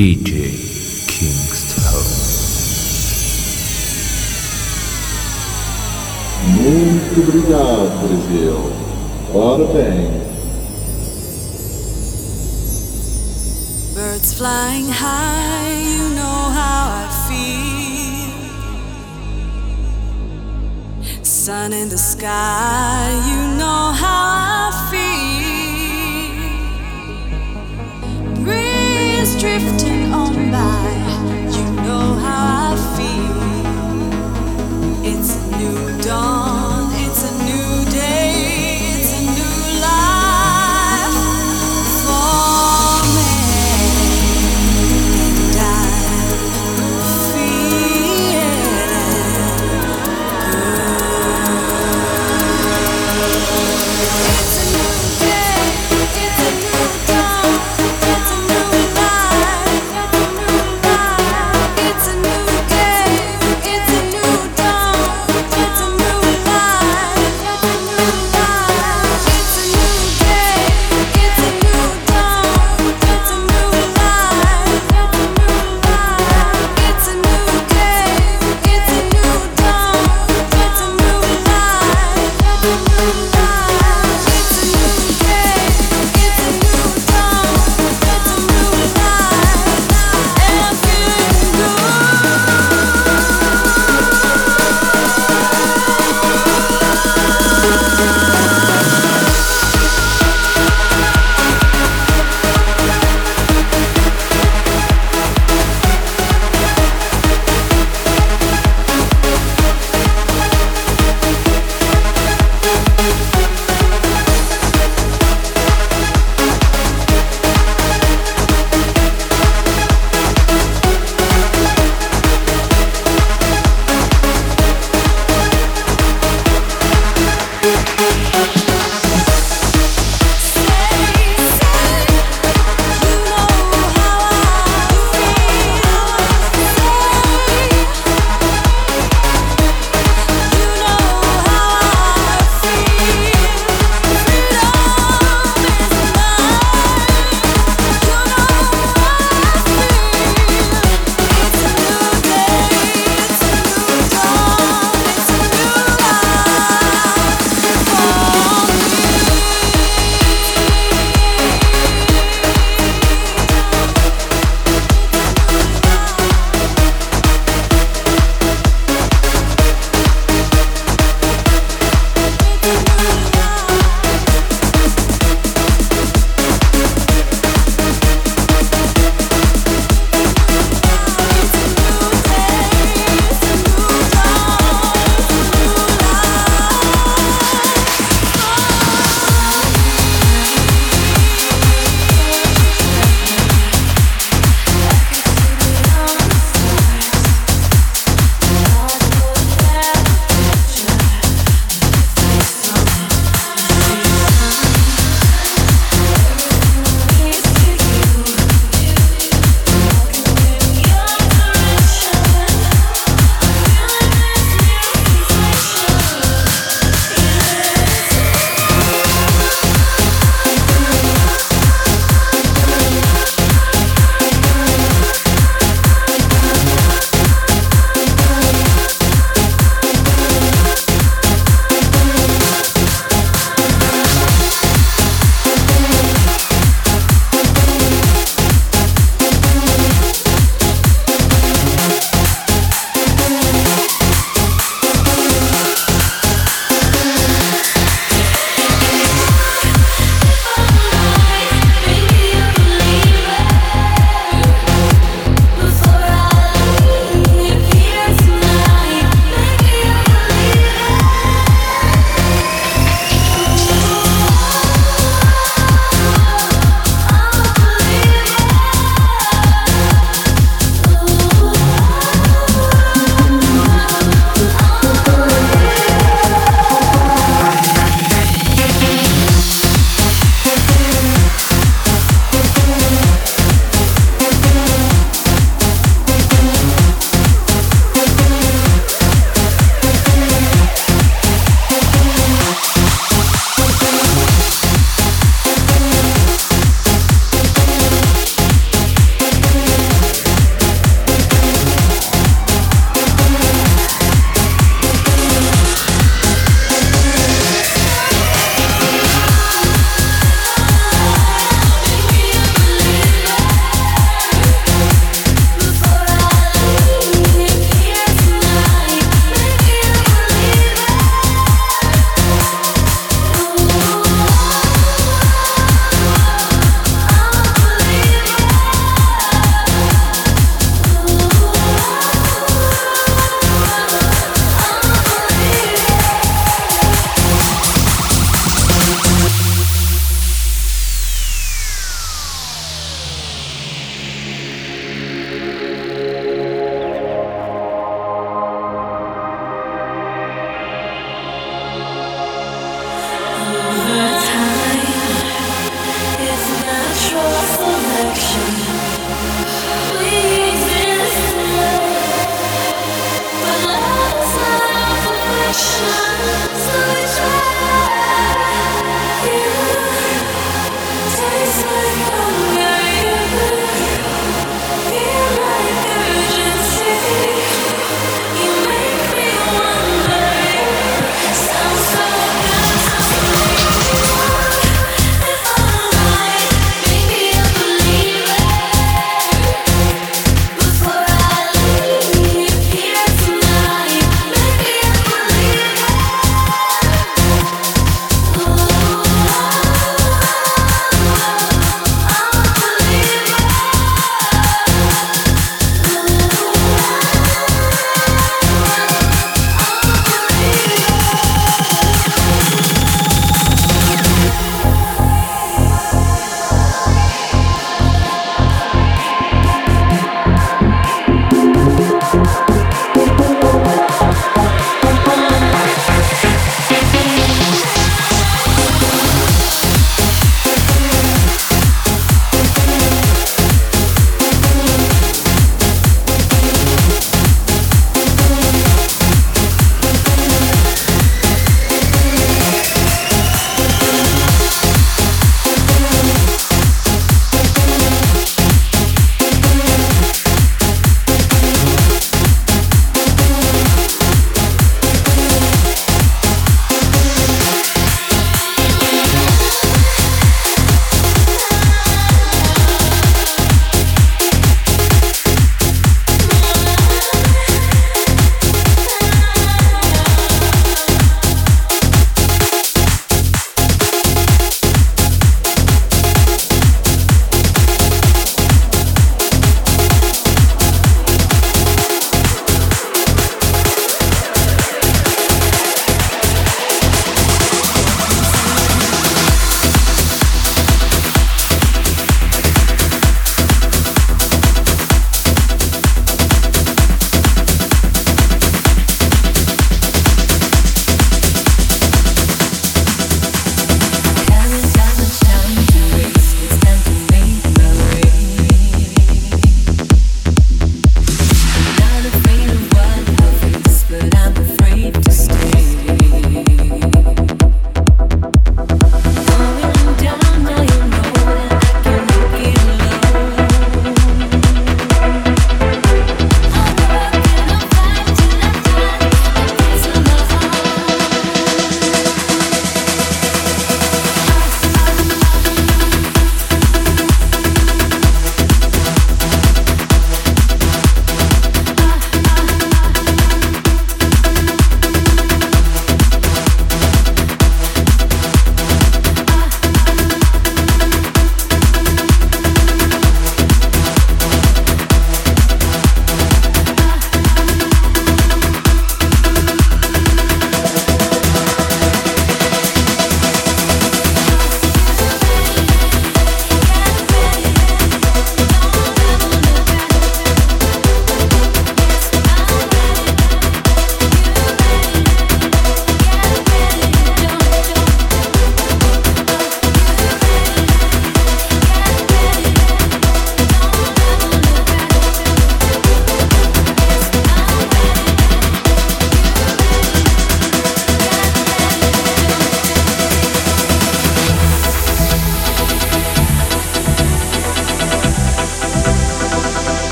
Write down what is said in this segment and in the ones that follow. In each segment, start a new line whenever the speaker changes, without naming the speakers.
DJ Kingstone.
Muito obrigado, Brasil. Parabéns.
Birds flying high, you know how I feel. Sun in the sky, you know how I dawn,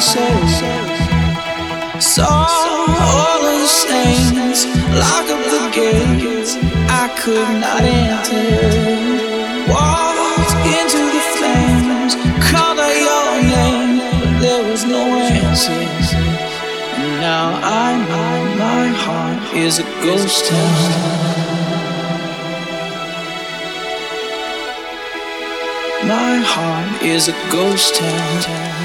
says. Saw all of the saints lock up the gates. I could not enter. Walked into the flames, called out your name, but there was no answer. Now I know my heart is a ghost town. My heart is a ghost town.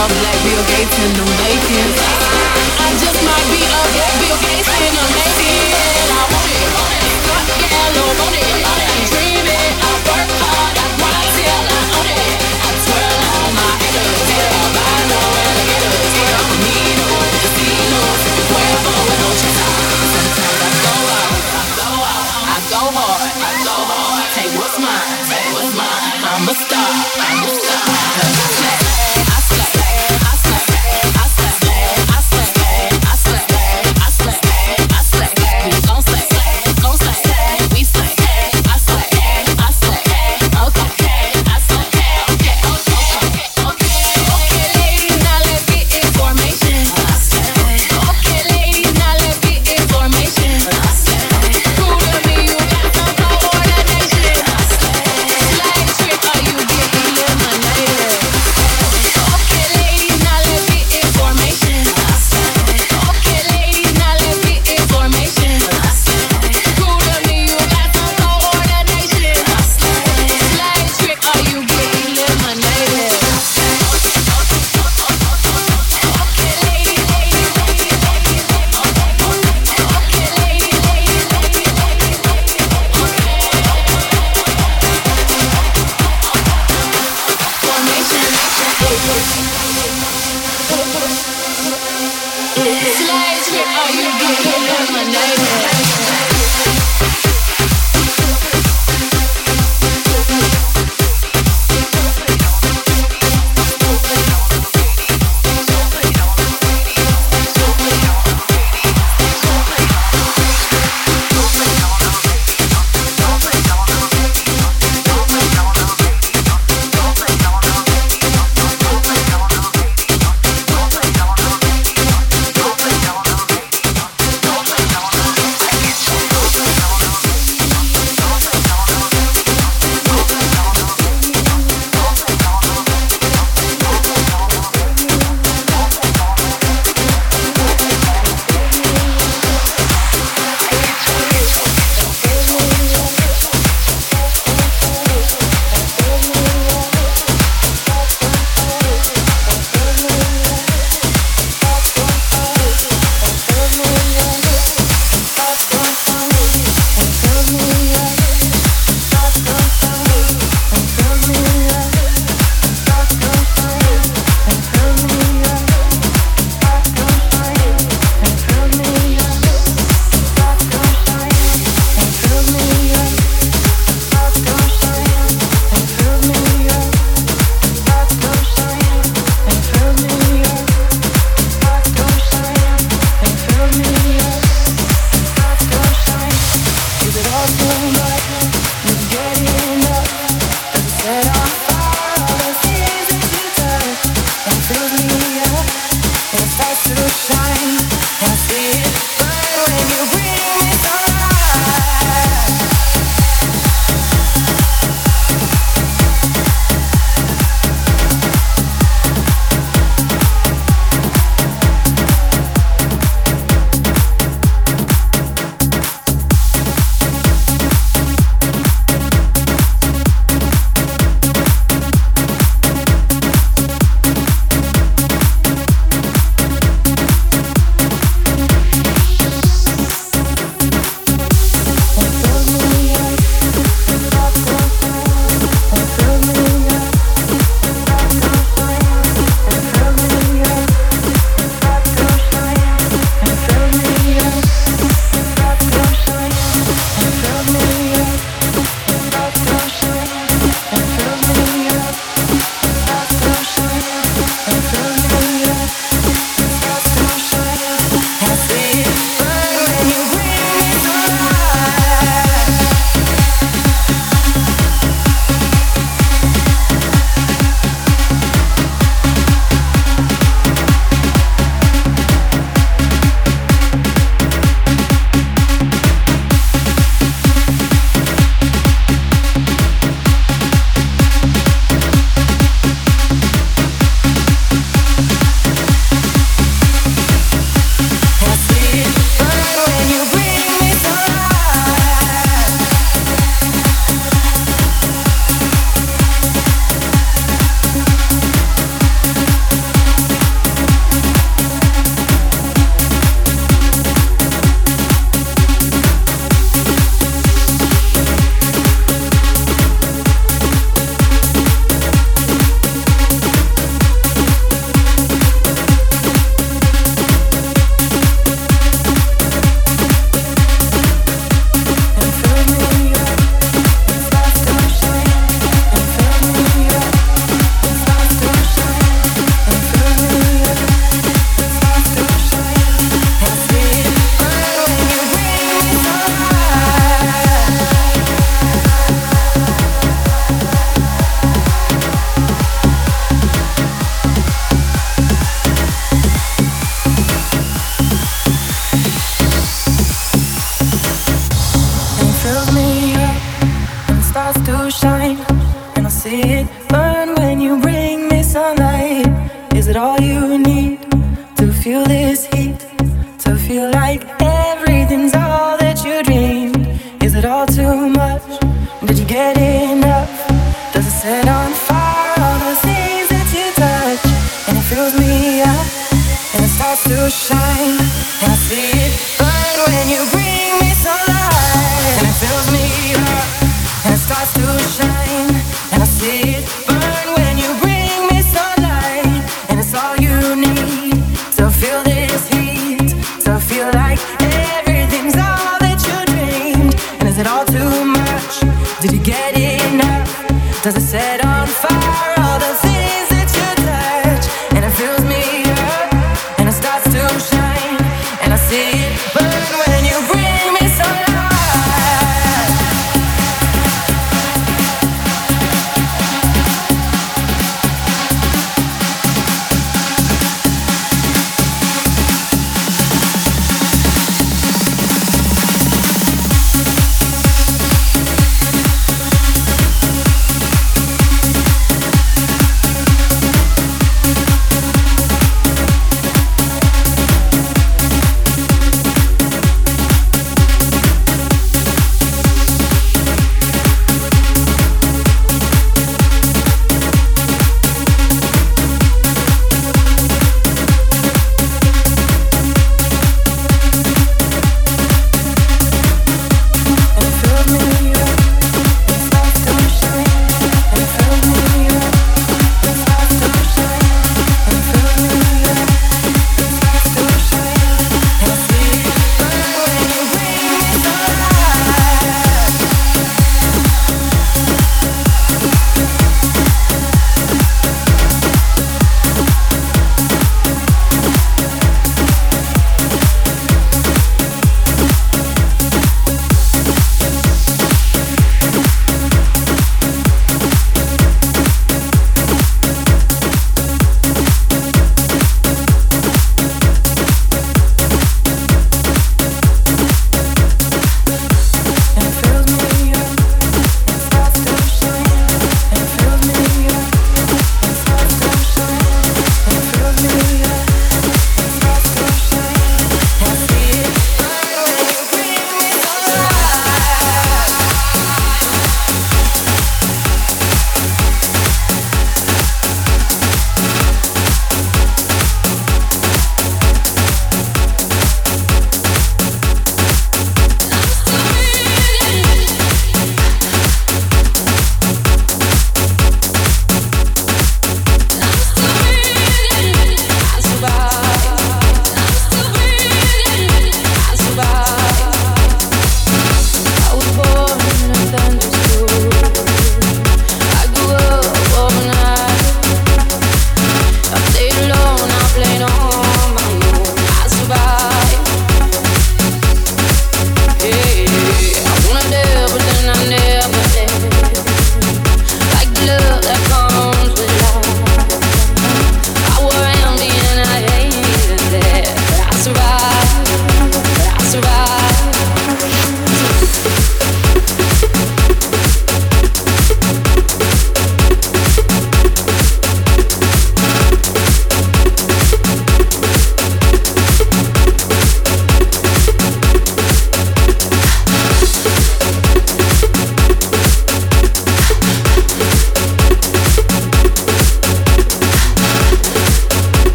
a
black Bill Gates in the making. I just might be a black Bill Gates in the making. I want it, want it, hot gal, want it. I dream it, I work hard. I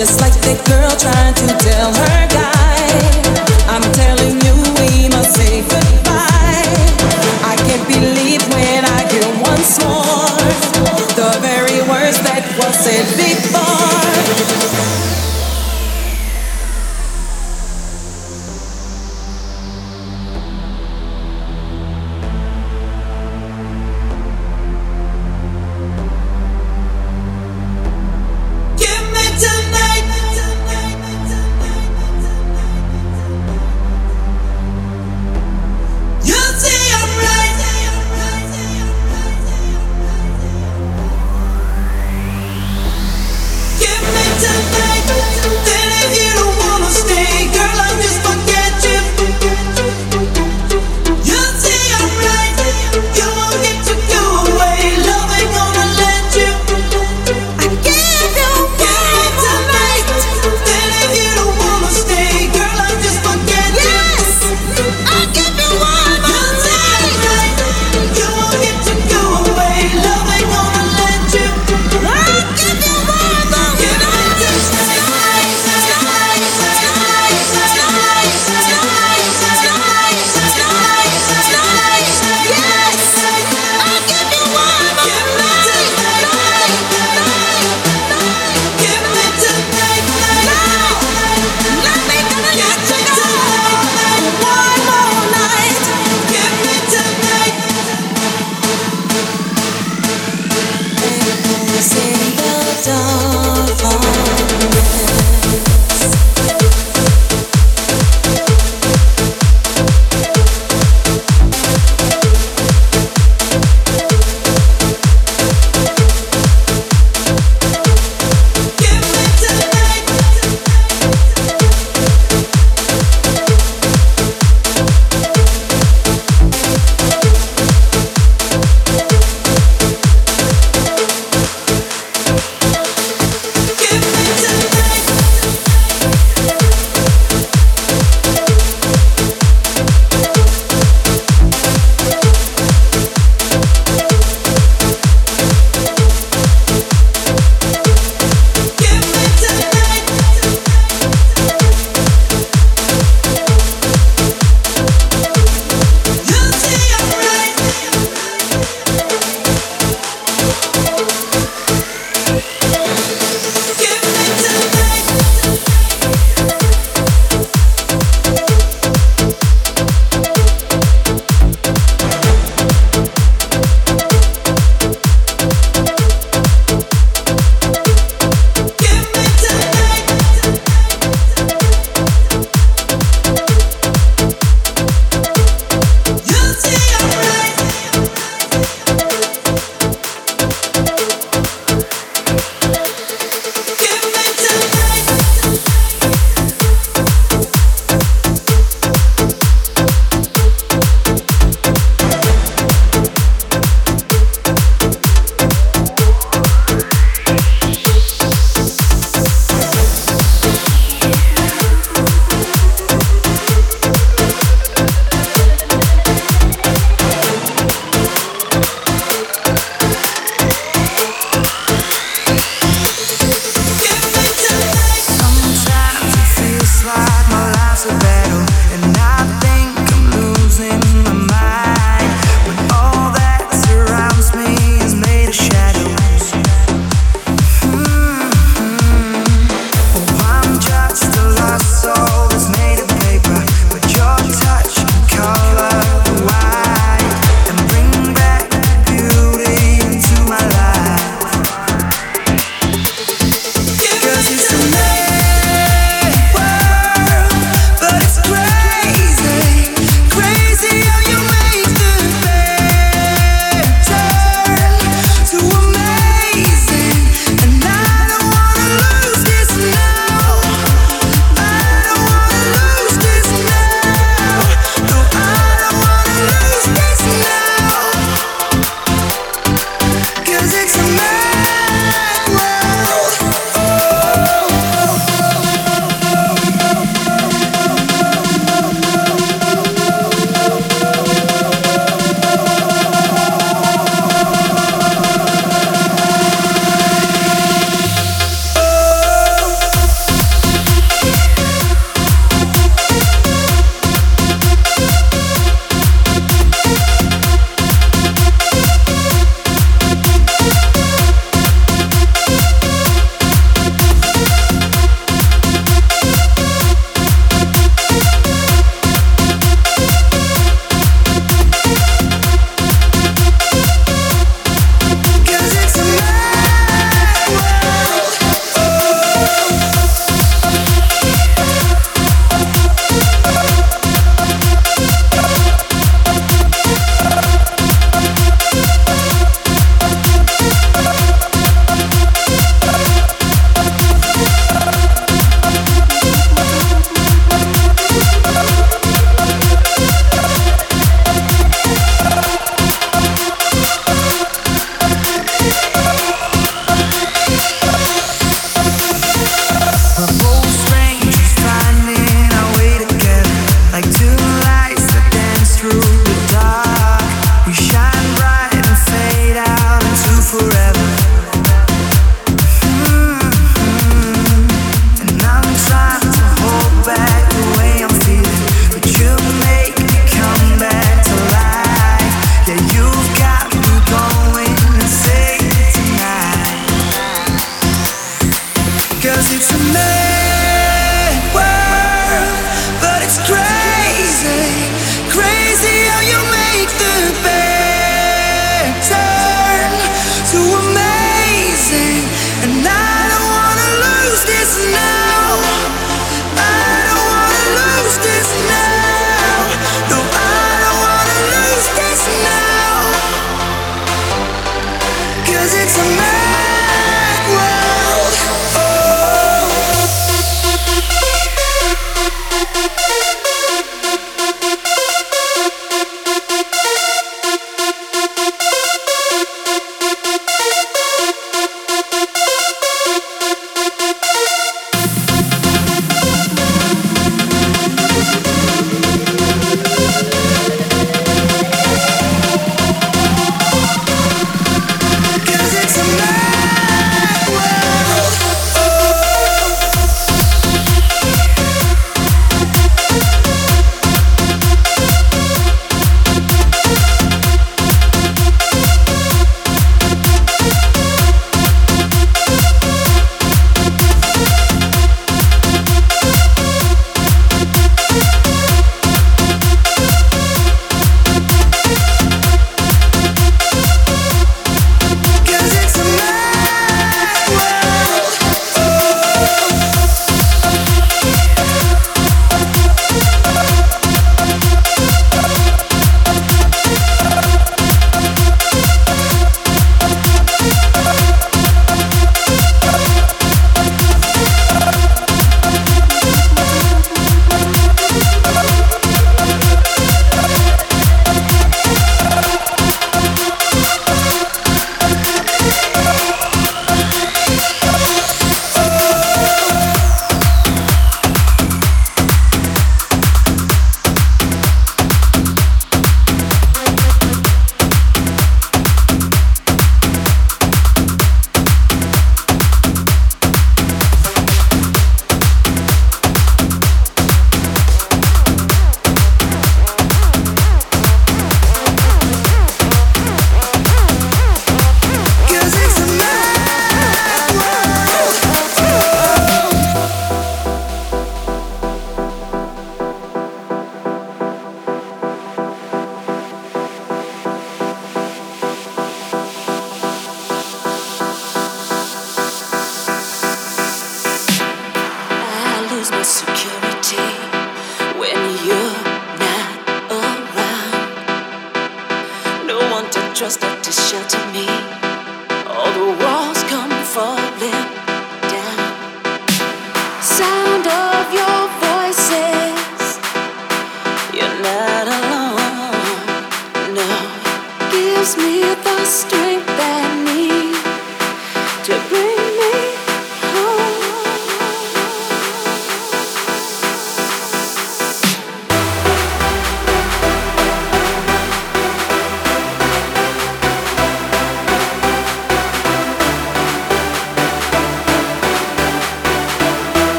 just like that girl trying.